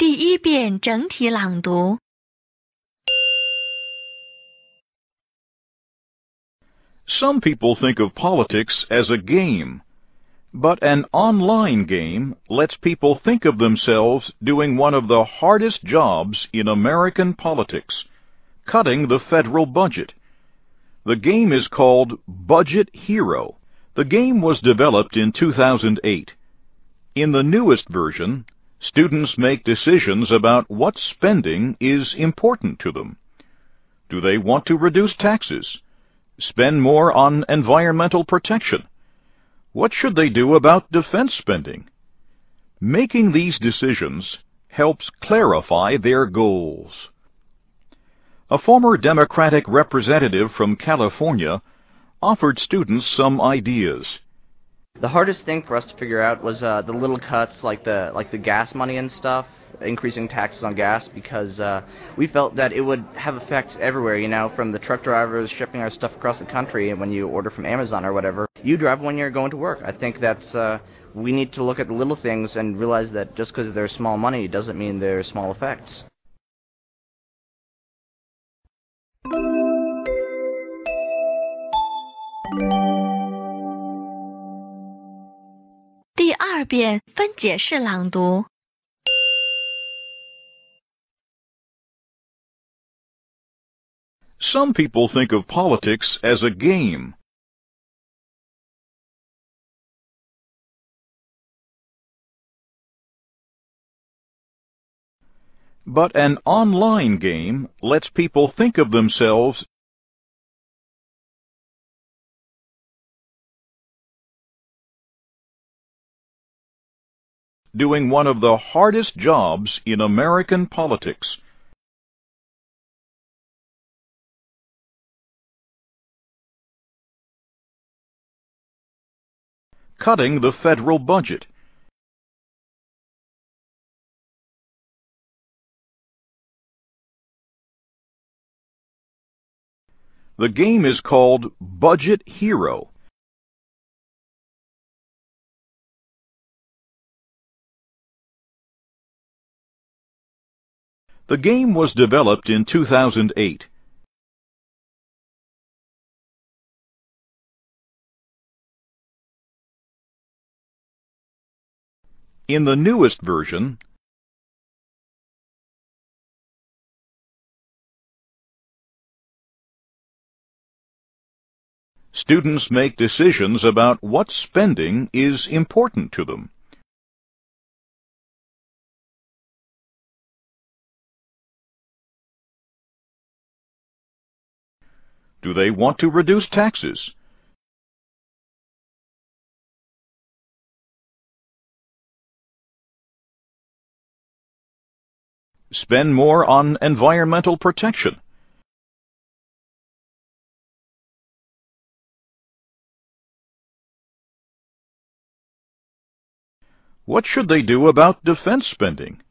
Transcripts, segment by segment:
第一遍整体朗读。 Some people think of politics as a game, but an online game lets people think of themselves doing one of the hardest jobs in American politics, cutting the federal budget. The game is called Budget Hero. The game was developed in 2008. In the newest version, students make decisions about what spending is important to them. Do they want to reduce taxes? Spend more on environmental protection? What should they do about defense spending? Making these decisions helps clarify their goals. A former Democratic representative from California offered students some ideas. The hardest thing for us to figure out was uh, the little cuts, like the like the gas money and stuff, increasing taxes on gas, because uh, we felt that it would have effects everywhere. You know, from the truck drivers shipping our stuff across the country, and when you order from Amazon or whatever, you drive when you're going to work. I think that's uh, we need to look at the little things and realize that just because they're small money doesn't mean they're small effects. 第二遍分解式朗读。 Some people think of politics as a game, but an online game lets people think of themselves doing one of the hardest jobs in American politics. Cutting the federal budget. The game is called Budget Hero. The game was developed in 2008. In the newest version, students make decisions about what spending is important to them. Do they want to reduce taxes? Spend more on environmental protection? What should they do about defense spending?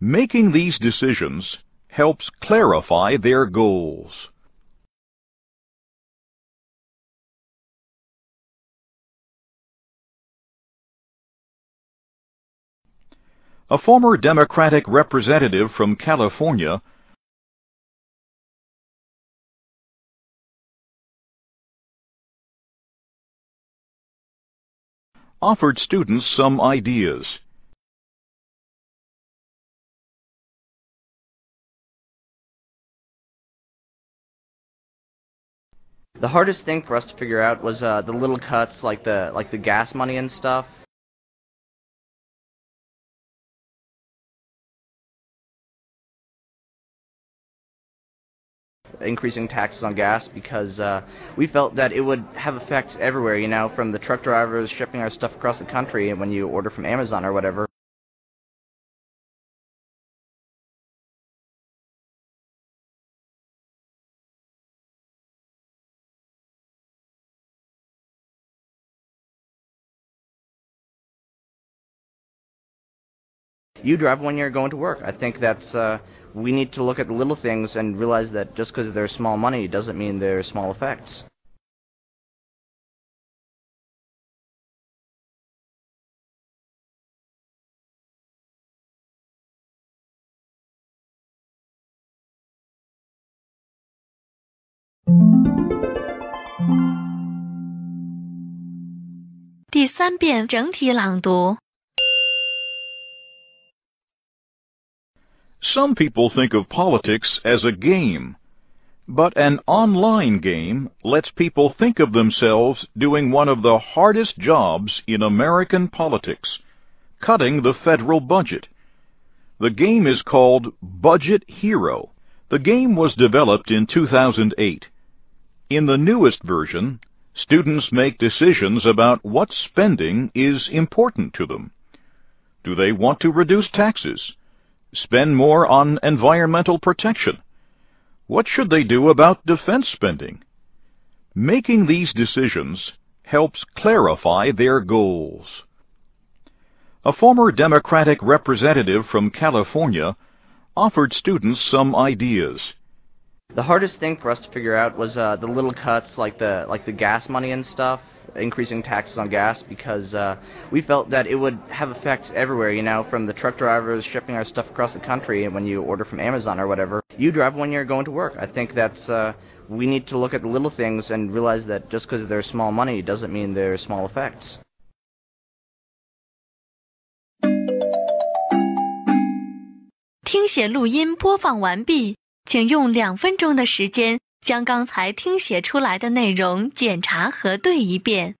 Making these decisions helps clarify their goals. A former Democratic representative from California offered students some ideas. The hardest thing for us to figure out was uh, the little cuts, like the like the gas money and stuff. increasing taxes on gas because uh, we felt that it would have effects everywhere, you know, from the truck drivers shipping our stuff across the country and when you order from Amazon or whatever. you drive when you're going to work. I think that's uh, we need to look at the little things and realize that just because they're small money doesn't mean they're small effects. Some people think of politics as a game, but an online game lets people think of themselves doing one of the hardest jobs in American politics, cutting the federal budget. The game is called Budget Hero. The game was developed in 2008. In the newest version, students make decisions about what spending is important to them. Do they want to reduce taxes? Spend more on environmental protection? What should they do about defense spending? Making these decisions helps clarify their goals. A former Democratic representative from California offered students some ideas. The hardest thing for us to figure out was uh, the little cuts, like the like the gas money and stuff, increasing taxes on gas, because uh, we felt that it would have effects everywhere. You know, from the truck drivers shipping our stuff across the country, and when you order from Amazon or whatever, you drive when you're going to work. I think that's uh, we need to look at the little things and realize that just because they're small money doesn't mean they're small effects. 将刚才听写出来的内容检查核对一遍。